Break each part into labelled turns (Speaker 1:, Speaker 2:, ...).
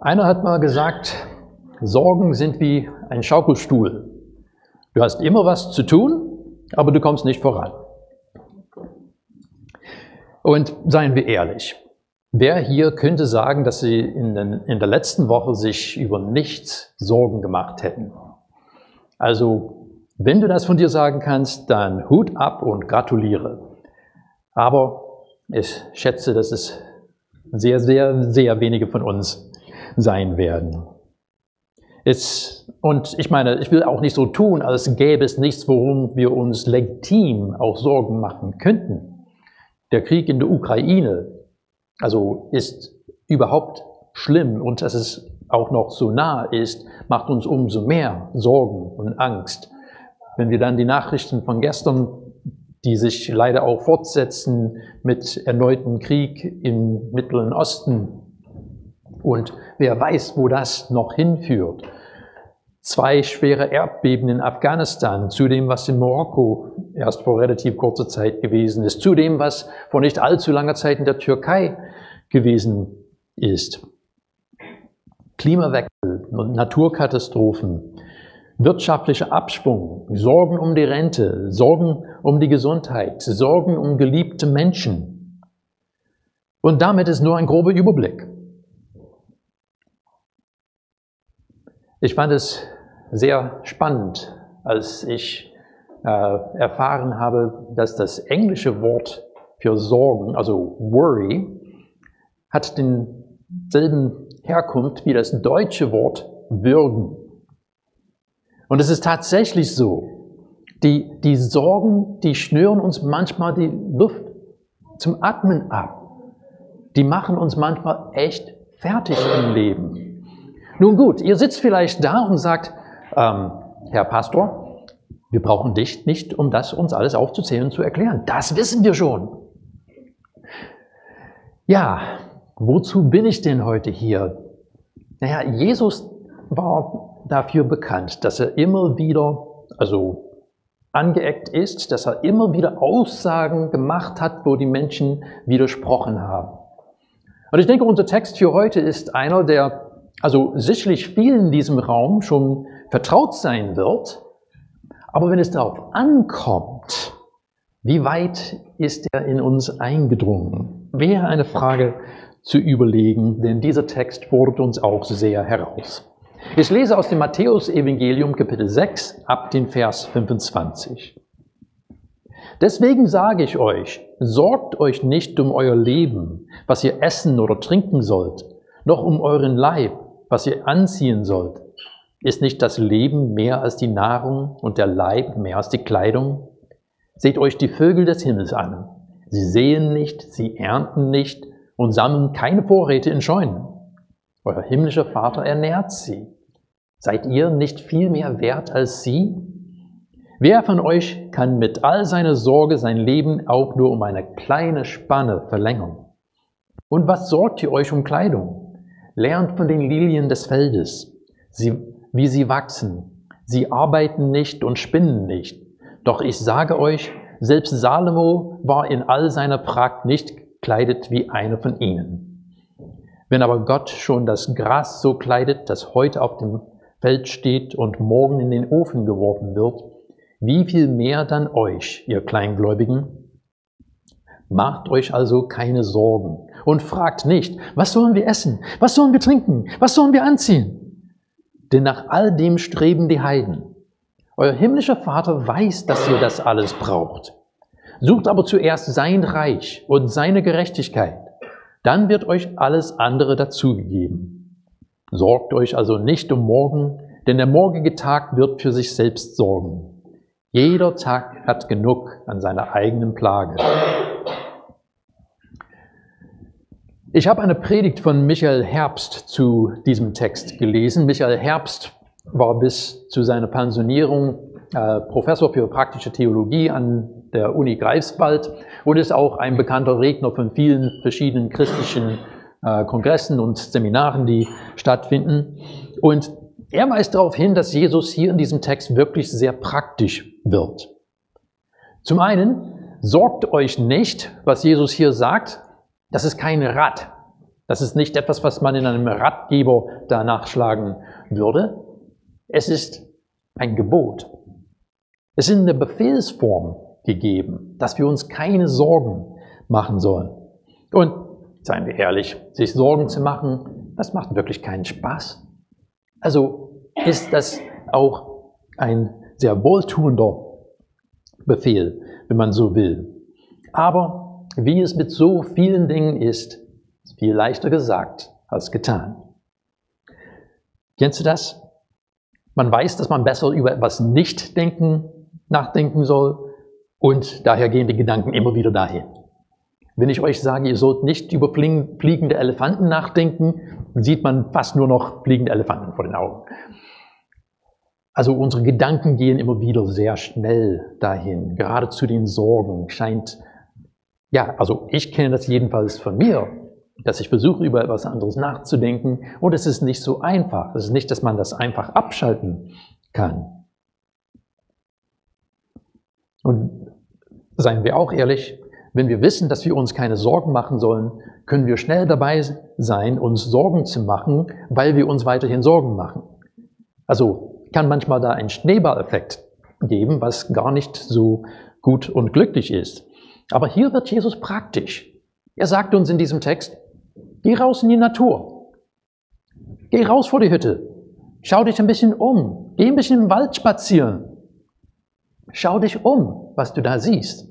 Speaker 1: Einer hat mal gesagt, Sorgen sind wie ein Schaukelstuhl. Du hast immer was zu tun, aber du kommst nicht voran. Und seien wir ehrlich, wer hier könnte sagen, dass sie in, den, in der letzten Woche sich über nichts Sorgen gemacht hätten? Also, wenn du das von dir sagen kannst, dann Hut ab und gratuliere. Aber ich schätze, dass es sehr, sehr, sehr wenige von uns sein werden. Es, und ich meine, ich will auch nicht so tun, als gäbe es nichts, worum wir uns legitim auch Sorgen machen könnten. Der Krieg in der Ukraine, also ist überhaupt schlimm und dass es auch noch so nah ist, macht uns umso mehr Sorgen und Angst. Wenn wir dann die Nachrichten von gestern die sich leider auch fortsetzen mit erneuten Krieg im Mittleren Osten. Und wer weiß, wo das noch hinführt. Zwei schwere Erdbeben in Afghanistan, zu dem, was in Marokko erst vor relativ kurzer Zeit gewesen ist, zu dem, was vor nicht allzu langer Zeit in der Türkei gewesen ist. Klimawechsel und Naturkatastrophen, wirtschaftlicher Abschwung, Sorgen um die Rente, Sorgen um die Gesundheit, Sorgen um geliebte Menschen. Und damit ist nur ein grober Überblick. Ich fand es sehr spannend, als ich äh, erfahren habe, dass das englische Wort für Sorgen, also worry, hat denselben Herkunft wie das deutsche Wort würgen. Und es ist tatsächlich so, die, die Sorgen, die schnüren uns manchmal die Luft zum Atmen ab. Die machen uns manchmal echt fertig im Leben. Nun gut, ihr sitzt vielleicht da und sagt, ähm, Herr Pastor, wir brauchen dich nicht, um das uns alles aufzuzählen und zu erklären. Das wissen wir schon. Ja, wozu bin ich denn heute hier? Naja, Jesus war dafür bekannt, dass er immer wieder, also angeeckt ist, dass er immer wieder Aussagen gemacht hat, wo die Menschen widersprochen haben. Und ich denke, unser Text für heute ist einer, der also sicherlich vielen in diesem Raum schon vertraut sein wird. Aber wenn es darauf ankommt, wie weit ist er in uns eingedrungen? Wäre eine Frage zu überlegen, denn dieser Text fordert uns auch sehr heraus. Ich lese aus dem Matthäus-Evangelium Kapitel 6 ab den Vers 25. Deswegen sage ich euch, sorgt euch nicht um euer Leben, was ihr essen oder trinken sollt, noch um euren Leib, was ihr anziehen sollt. Ist nicht das Leben mehr als die Nahrung und der Leib mehr als die Kleidung? Seht euch die Vögel des Himmels an. Sie sehen nicht, sie ernten nicht und sammeln keine Vorräte in Scheunen. Euer himmlischer Vater ernährt sie. Seid ihr nicht viel mehr wert als sie? Wer von euch kann mit all seiner Sorge sein Leben auch nur um eine kleine Spanne verlängern? Und was sorgt ihr euch um Kleidung? Lernt von den Lilien des Feldes, sie, wie sie wachsen. Sie arbeiten nicht und spinnen nicht. Doch ich sage euch, selbst Salomo war in all seiner Pracht nicht gekleidet wie einer von ihnen. Wenn aber Gott schon das Gras so kleidet, das heute auf dem Feld steht und morgen in den Ofen geworfen wird, wie viel mehr dann euch, ihr Kleingläubigen? Macht euch also keine Sorgen und fragt nicht, was sollen wir essen, was sollen wir trinken, was sollen wir anziehen? Denn nach all dem streben die Heiden. Euer himmlischer Vater weiß, dass ihr das alles braucht. Sucht aber zuerst sein Reich und seine Gerechtigkeit dann wird euch alles andere dazugegeben. Sorgt euch also nicht um morgen, denn der morgige Tag wird für sich selbst sorgen. Jeder Tag hat genug an seiner eigenen Plage. Ich habe eine Predigt von Michael Herbst zu diesem Text gelesen. Michael Herbst war bis zu seiner Pensionierung äh, Professor für praktische Theologie an der Uni Greifswald und ist auch ein bekannter Redner von vielen verschiedenen christlichen äh, Kongressen und Seminaren, die stattfinden. Und er weist darauf hin, dass Jesus hier in diesem Text wirklich sehr praktisch wird. Zum einen, sorgt euch nicht, was Jesus hier sagt, das ist kein Rad. Das ist nicht etwas, was man in einem Ratgeber da nachschlagen würde. Es ist ein Gebot. Es ist in der Befehlsform gegeben, dass wir uns keine Sorgen machen sollen. Und seien wir ehrlich, sich Sorgen zu machen, das macht wirklich keinen Spaß. Also ist das auch ein sehr wohltuender Befehl, wenn man so will. Aber wie es mit so vielen Dingen ist, ist viel leichter gesagt als getan. Kennst du das? Man weiß, dass man besser über etwas nicht denken, nachdenken soll und daher gehen die Gedanken immer wieder dahin. Wenn ich euch sage, ihr sollt nicht über fliegende Elefanten nachdenken, dann sieht man fast nur noch fliegende Elefanten vor den Augen. Also unsere Gedanken gehen immer wieder sehr schnell dahin. Gerade zu den Sorgen scheint, ja, also ich kenne das jedenfalls von mir, dass ich versuche, über etwas anderes nachzudenken und es ist nicht so einfach. Es ist nicht, dass man das einfach abschalten kann. Und seien wir auch ehrlich, wenn wir wissen, dass wir uns keine Sorgen machen sollen, können wir schnell dabei sein, uns Sorgen zu machen, weil wir uns weiterhin Sorgen machen. Also kann manchmal da ein Schneeballeffekt geben, was gar nicht so gut und glücklich ist. Aber hier wird Jesus praktisch. Er sagt uns in diesem Text, geh raus in die Natur. Geh raus vor die Hütte. Schau dich ein bisschen um. Geh ein bisschen im Wald spazieren. Schau dich um, was du da siehst.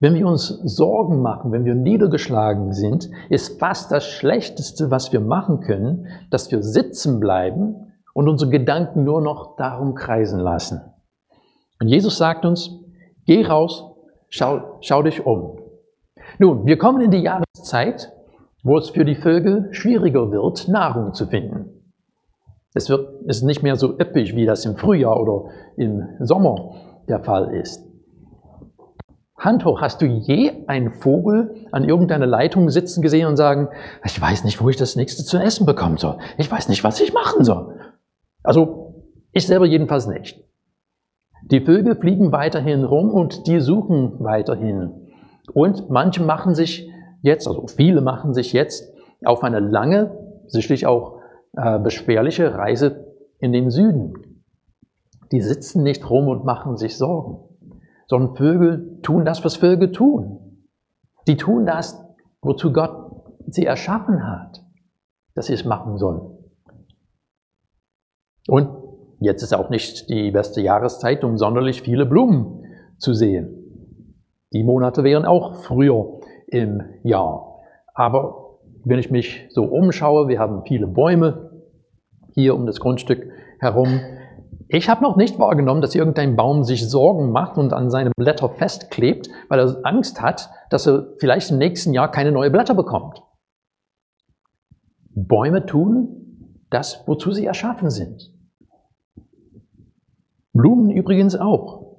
Speaker 1: Wenn wir uns Sorgen machen, wenn wir niedergeschlagen sind, ist fast das Schlechteste, was wir machen können, dass wir sitzen bleiben und unsere Gedanken nur noch darum kreisen lassen. Und Jesus sagt uns, geh raus, schau, schau dich um. Nun, wir kommen in die Jahreszeit, wo es für die Vögel schwieriger wird, Nahrung zu finden. Es wird, ist nicht mehr so üppig, wie das im Frühjahr oder im Sommer der Fall ist. Hand hoch, hast du je einen Vogel an irgendeiner Leitung sitzen gesehen und sagen, ich weiß nicht, wo ich das nächste zu essen bekommen soll. Ich weiß nicht, was ich machen soll. Also, ich selber jedenfalls nicht. Die Vögel fliegen weiterhin rum und die suchen weiterhin. Und manche machen sich jetzt, also viele machen sich jetzt auf eine lange, sicherlich auch äh, beschwerliche Reise in den Süden. Die sitzen nicht rum und machen sich Sorgen sondern Vögel tun das, was Vögel tun. Die tun das, wozu Gott sie erschaffen hat, dass sie es machen sollen. Und jetzt ist auch nicht die beste Jahreszeit, um sonderlich viele Blumen zu sehen. Die Monate wären auch früher im Jahr. Aber wenn ich mich so umschaue, wir haben viele Bäume hier um das Grundstück herum, ich habe noch nicht wahrgenommen, dass irgendein Baum sich Sorgen macht und an seine Blätter festklebt, weil er Angst hat, dass er vielleicht im nächsten Jahr keine neuen Blätter bekommt. Bäume tun das, wozu sie erschaffen sind. Blumen übrigens auch.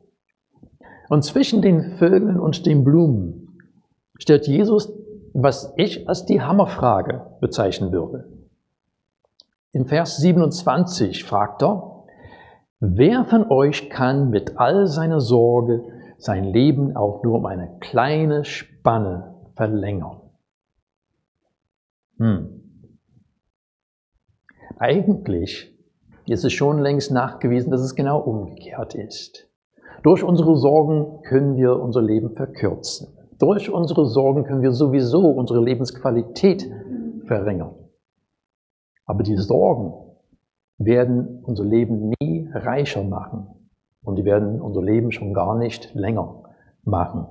Speaker 1: Und zwischen den Vögeln und den Blumen stellt Jesus, was ich als die Hammerfrage bezeichnen würde. In Vers 27 fragt er, Wer von euch kann mit all seiner Sorge sein Leben auch nur um eine kleine Spanne verlängern? Hm. Eigentlich ist es schon längst nachgewiesen, dass es genau umgekehrt ist. Durch unsere Sorgen können wir unser Leben verkürzen. Durch unsere Sorgen können wir sowieso unsere Lebensqualität verringern. Aber die Sorgen werden unser Leben nie reicher machen und die werden unser Leben schon gar nicht länger machen.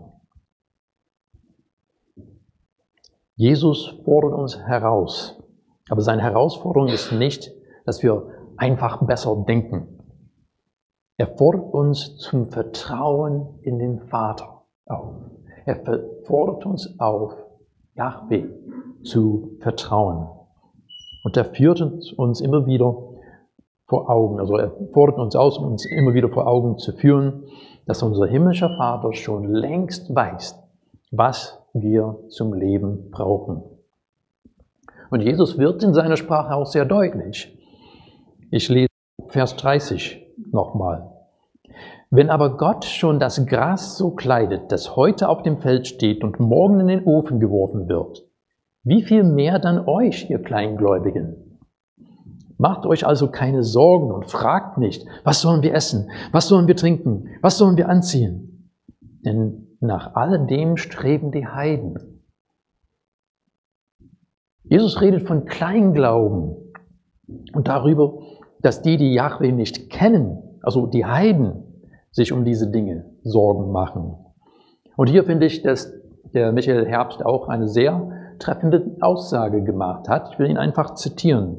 Speaker 1: Jesus fordert uns heraus, aber seine Herausforderung ist nicht, dass wir einfach besser denken. Er fordert uns zum Vertrauen in den Vater auf. Er fordert uns auf, Yahweh zu vertrauen. Und er führt uns immer wieder vor Augen. Also er fordert uns aus, uns immer wieder vor Augen zu führen, dass unser himmlischer Vater schon längst weiß, was wir zum Leben brauchen. Und Jesus wird in seiner Sprache auch sehr deutlich. Ich lese Vers 30 nochmal. Wenn aber Gott schon das Gras so kleidet, das heute auf dem Feld steht und morgen in den Ofen geworfen wird, wie viel mehr dann euch, ihr Kleingläubigen? Macht euch also keine Sorgen und fragt nicht, was sollen wir essen, was sollen wir trinken, was sollen wir anziehen? Denn nach alledem streben die Heiden. Jesus redet von Kleinglauben und darüber, dass die, die Yahweh nicht kennen, also die Heiden, sich um diese Dinge Sorgen machen. Und hier finde ich, dass der Michael Herbst auch eine sehr treffende Aussage gemacht hat. Ich will ihn einfach zitieren.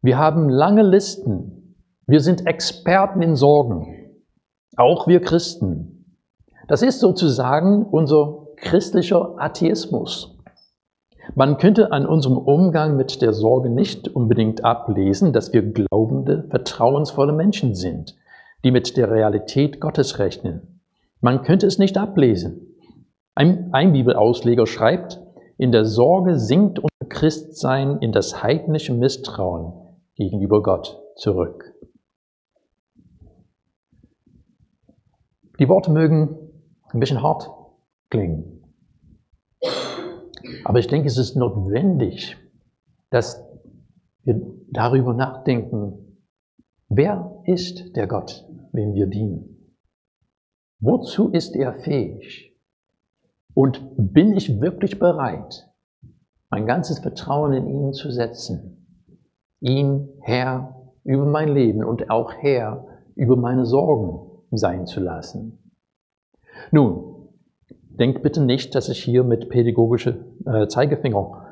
Speaker 1: Wir haben lange Listen. Wir sind Experten in Sorgen. Auch wir Christen. Das ist sozusagen unser christlicher Atheismus. Man könnte an unserem Umgang mit der Sorge nicht unbedingt ablesen, dass wir glaubende, vertrauensvolle Menschen sind, die mit der Realität Gottes rechnen. Man könnte es nicht ablesen. Ein, ein Bibelausleger schreibt, in der Sorge sinkt unser Christsein in das heidnische Misstrauen gegenüber Gott zurück. Die Worte mögen ein bisschen hart klingen. Aber ich denke, es ist notwendig, dass wir darüber nachdenken, wer ist der Gott, wem wir dienen? Wozu ist er fähig? Und bin ich wirklich bereit, mein ganzes Vertrauen in ihn zu setzen? Ihn Herr über mein Leben und auch Herr über meine Sorgen sein zu lassen? Nun, denkt bitte nicht, dass ich hier mit pädagogische äh, Zeigefinger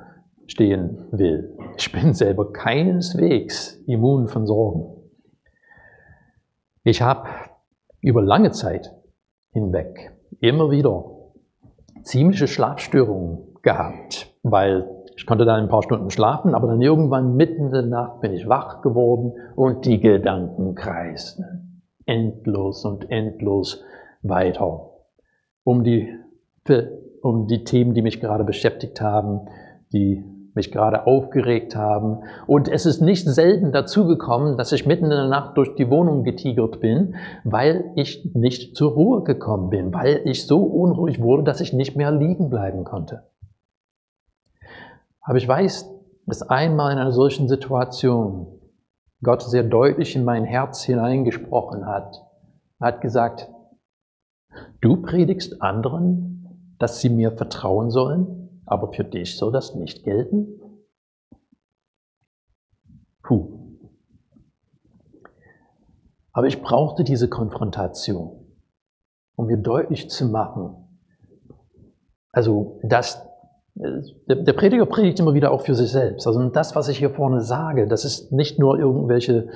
Speaker 1: stehen will. Ich bin selber keineswegs immun von Sorgen. Ich habe über lange Zeit hinweg immer wieder ziemliche Schlafstörungen gehabt, weil ich konnte dann ein paar Stunden schlafen, aber dann irgendwann mitten in der Nacht bin ich wach geworden und die Gedanken kreisten endlos und endlos weiter um die, um die Themen, die mich gerade beschäftigt haben, die mich gerade aufgeregt haben. Und es ist nicht selten dazu gekommen, dass ich mitten in der Nacht durch die Wohnung getigert bin, weil ich nicht zur Ruhe gekommen bin, weil ich so unruhig wurde, dass ich nicht mehr liegen bleiben konnte. Aber ich weiß, dass einmal in einer solchen Situation Gott sehr deutlich in mein Herz hineingesprochen hat. Er hat gesagt, du predigst anderen, dass sie mir vertrauen sollen, aber für dich soll das nicht gelten? Puh. Aber ich brauchte diese Konfrontation, um mir deutlich zu machen, also das, der, der Prediger predigt immer wieder auch für sich selbst. Also das, was ich hier vorne sage, das ist nicht nur irgendwelche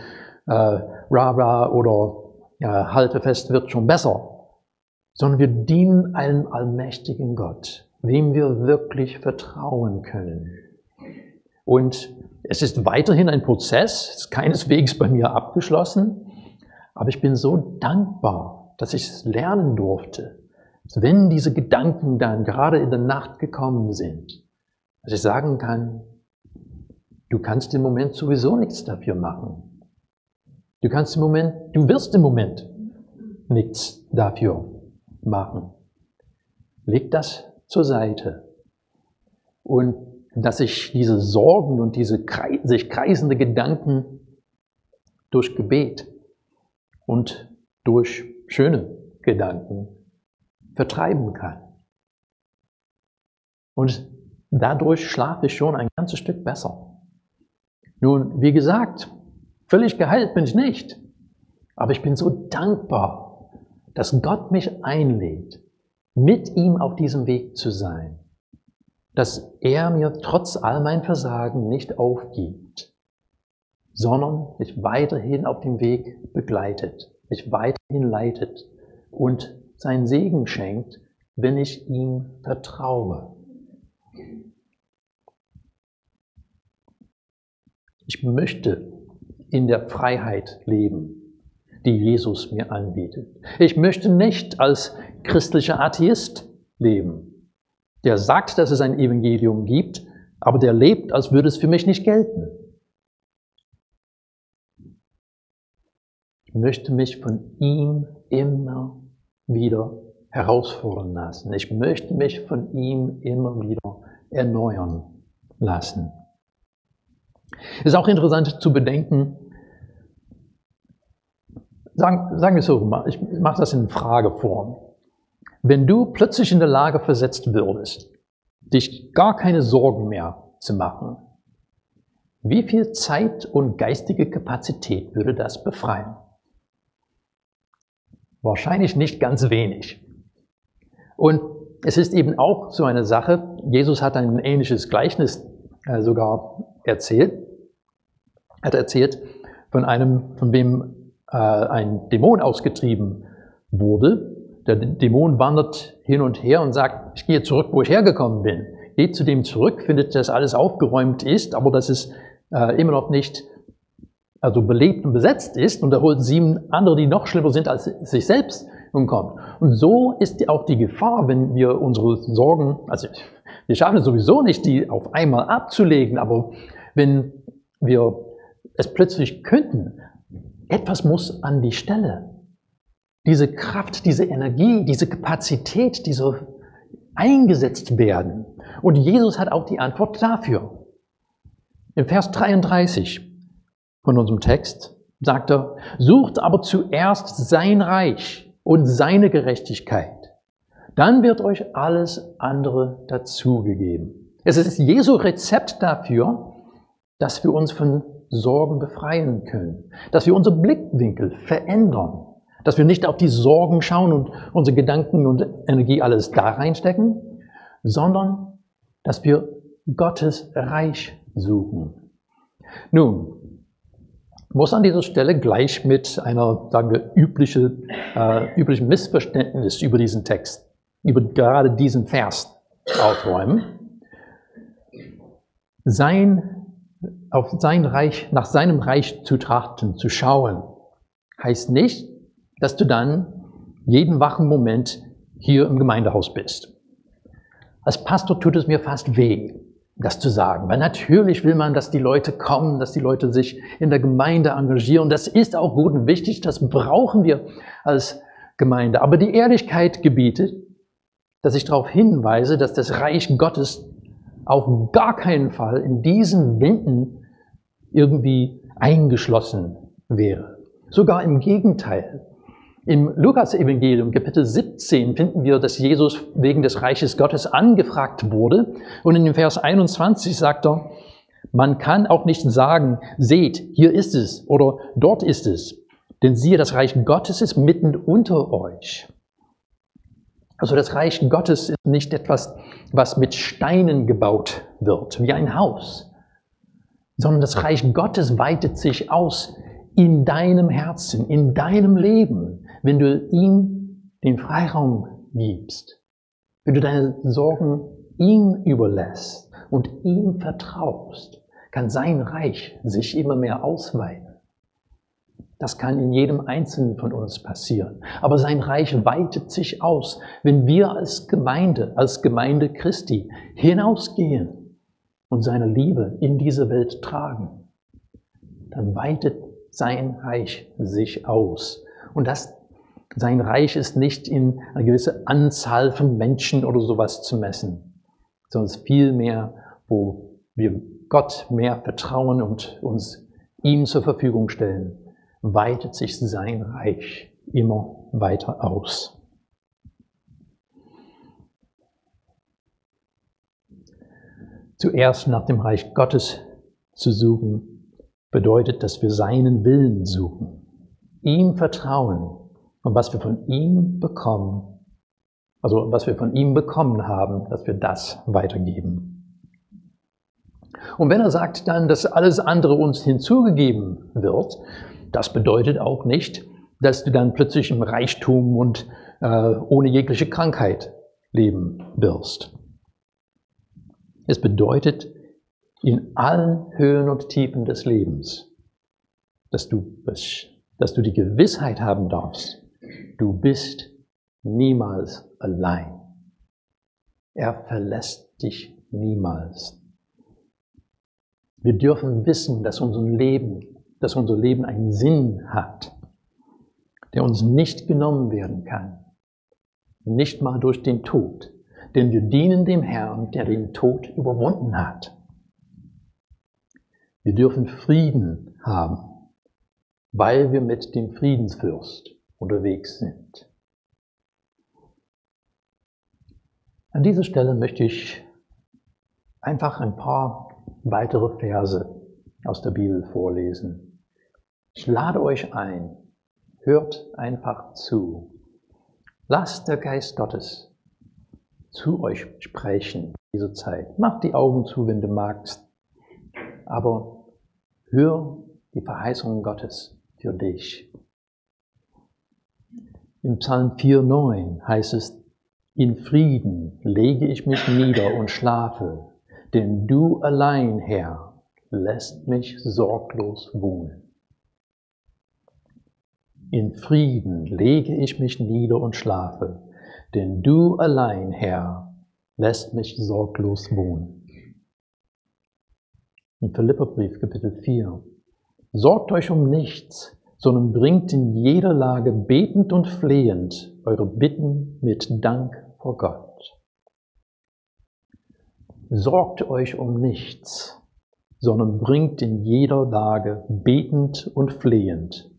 Speaker 1: äh, Ra-Ra oder ja, halte fest, wird schon besser, sondern wir dienen einem allmächtigen Gott wem wir wirklich vertrauen können. Und es ist weiterhin ein Prozess, ist keineswegs bei mir abgeschlossen, aber ich bin so dankbar, dass ich es lernen durfte, wenn diese Gedanken dann gerade in der Nacht gekommen sind, dass ich sagen kann, du kannst im Moment sowieso nichts dafür machen. Du kannst im Moment, du wirst im Moment nichts dafür machen. Leg das zur Seite. Und dass sich diese Sorgen und diese sich kreisende Gedanken durch Gebet und durch schöne Gedanken vertreiben kann. Und dadurch schlafe ich schon ein ganzes Stück besser. Nun, wie gesagt, völlig geheilt bin ich nicht. Aber ich bin so dankbar, dass Gott mich einlädt, mit ihm auf diesem Weg zu sein, dass er mir trotz all mein Versagen nicht aufgibt, sondern mich weiterhin auf dem Weg begleitet, mich weiterhin leitet und seinen Segen schenkt, wenn ich ihm vertraue. Ich möchte in der Freiheit leben, die Jesus mir anbietet. Ich möchte nicht als christlicher Atheist leben, der sagt, dass es ein Evangelium gibt, aber der lebt, als würde es für mich nicht gelten. Ich möchte mich von ihm immer wieder herausfordern lassen. Ich möchte mich von ihm immer wieder erneuern lassen. Es ist auch interessant zu bedenken, sagen, sagen wir es so, ich mache das in Frageform. Wenn du plötzlich in der Lage versetzt würdest, dich gar keine Sorgen mehr zu machen, wie viel Zeit und geistige Kapazität würde das befreien? Wahrscheinlich nicht ganz wenig. Und es ist eben auch so eine Sache, Jesus hat ein ähnliches Gleichnis äh, sogar erzählt. Er hat erzählt von einem, von wem ein Dämon ausgetrieben wurde. Der Dämon wandert hin und her und sagt, ich gehe zurück, wo ich hergekommen bin. Geht zu dem zurück, findet, dass alles aufgeräumt ist, aber dass es äh, immer noch nicht also belebt und besetzt ist und er holt sieben andere, die noch schlimmer sind als sich selbst und kommt. Und so ist auch die Gefahr, wenn wir unsere Sorgen, also wir schaffen es sowieso nicht, die auf einmal abzulegen, aber wenn wir es plötzlich könnten, etwas muss an die Stelle. Diese Kraft, diese Energie, diese Kapazität, diese eingesetzt werden. Und Jesus hat auch die Antwort dafür. In Vers 33 von unserem Text sagt er, sucht aber zuerst sein Reich und seine Gerechtigkeit. Dann wird euch alles andere dazugegeben. Es ist Jesu Rezept dafür, dass wir uns von Sorgen befreien können, dass wir unseren Blickwinkel verändern, dass wir nicht auf die Sorgen schauen und unsere Gedanken und Energie alles da reinstecken, sondern dass wir Gottes Reich suchen. Nun, muss an dieser Stelle gleich mit einer, sagen wir, übliche, äh, üblichen Missverständnis über diesen Text, über gerade diesen Vers aufräumen. Sein, auf sein Reich, nach seinem Reich zu trachten, zu schauen, heißt nicht, dass du dann jeden wachen Moment hier im Gemeindehaus bist. Als Pastor tut es mir fast weh, das zu sagen. Weil natürlich will man, dass die Leute kommen, dass die Leute sich in der Gemeinde engagieren. Das ist auch gut und wichtig, das brauchen wir als Gemeinde. Aber die Ehrlichkeit gebietet, dass ich darauf hinweise, dass das Reich Gottes auf gar keinen Fall in diesen Wänden irgendwie eingeschlossen wäre. Sogar im Gegenteil. Im Lukas-Evangelium, Kapitel 17, finden wir, dass Jesus wegen des Reiches Gottes angefragt wurde. Und in dem Vers 21 sagt er, man kann auch nicht sagen, seht, hier ist es oder dort ist es. Denn siehe, das Reich Gottes ist mitten unter euch. Also das Reich Gottes ist nicht etwas, was mit Steinen gebaut wird, wie ein Haus, sondern das Reich Gottes weitet sich aus in deinem Herzen, in deinem Leben wenn du ihm den Freiraum gibst, wenn du deine Sorgen ihm überlässt und ihm vertraust, kann sein Reich sich immer mehr ausweiten. Das kann in jedem Einzelnen von uns passieren. Aber sein Reich weitet sich aus, wenn wir als Gemeinde, als Gemeinde Christi hinausgehen und seine Liebe in diese Welt tragen. Dann weitet sein Reich sich aus. Und das sein Reich ist nicht in eine gewisse Anzahl von Menschen oder sowas zu messen, sondern vielmehr, wo wir Gott mehr vertrauen und uns ihm zur Verfügung stellen, weitet sich sein Reich immer weiter aus. Zuerst nach dem Reich Gottes zu suchen, bedeutet, dass wir seinen Willen suchen, ihm vertrauen und was wir von ihm bekommen, also was wir von ihm bekommen haben, dass wir das weitergeben. Und wenn er sagt dann, dass alles andere uns hinzugegeben wird, das bedeutet auch nicht, dass du dann plötzlich im Reichtum und äh, ohne jegliche Krankheit leben wirst. Es bedeutet in allen Höhen und Tiefen des Lebens, dass du, dass du die Gewissheit haben darfst, Du bist niemals allein. Er verlässt dich niemals. Wir dürfen wissen, dass unser Leben, dass unser Leben einen Sinn hat. der uns nicht genommen werden kann, nicht mal durch den Tod, denn wir dienen dem Herrn, der den Tod überwunden hat. Wir dürfen Frieden haben, weil wir mit dem Friedensfürst unterwegs sind. An dieser Stelle möchte ich einfach ein paar weitere Verse aus der Bibel vorlesen. Ich lade euch ein, hört einfach zu. Lasst der Geist Gottes zu euch sprechen in dieser Zeit. Mach die Augen zu, wenn du magst, aber hör die Verheißungen Gottes für dich. Im Psalm 4,9 heißt es, in Frieden lege ich mich nieder und schlafe, denn du allein, Herr, lässt mich sorglos wohnen. In Frieden lege ich mich nieder und schlafe, denn du allein, Herr, lässt mich sorglos wohnen. Im Philipperbrief Kapitel 4. Sorgt euch um nichts, sondern bringt in jeder Lage betend und flehend eure Bitten mit Dank vor Gott. Sorgt euch um nichts, sondern bringt in jeder Lage betend und flehend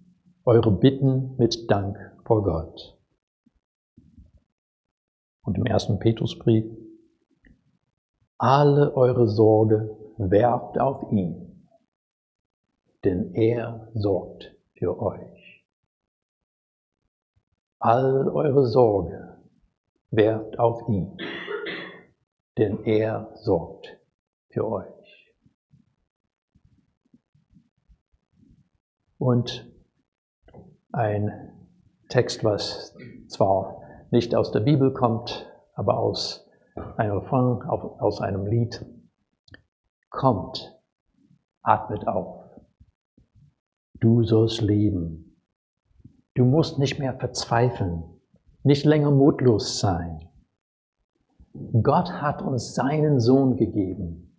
Speaker 1: eure Bitten mit Dank vor Gott. Und im ersten Petrusbrief, alle eure Sorge werft auf ihn, denn er sorgt für euch. All eure Sorge werft auf ihn, denn er sorgt für euch. Und ein Text, was zwar nicht aus der Bibel kommt, aber aus einem Refrain, aus einem Lied. Kommt, atmet auf. Du sollst leben. Du musst nicht mehr verzweifeln, nicht länger mutlos sein. Gott hat uns seinen Sohn gegeben.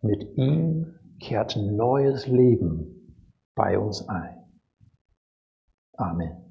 Speaker 1: Mit ihm kehrt neues Leben bei uns ein. Amen.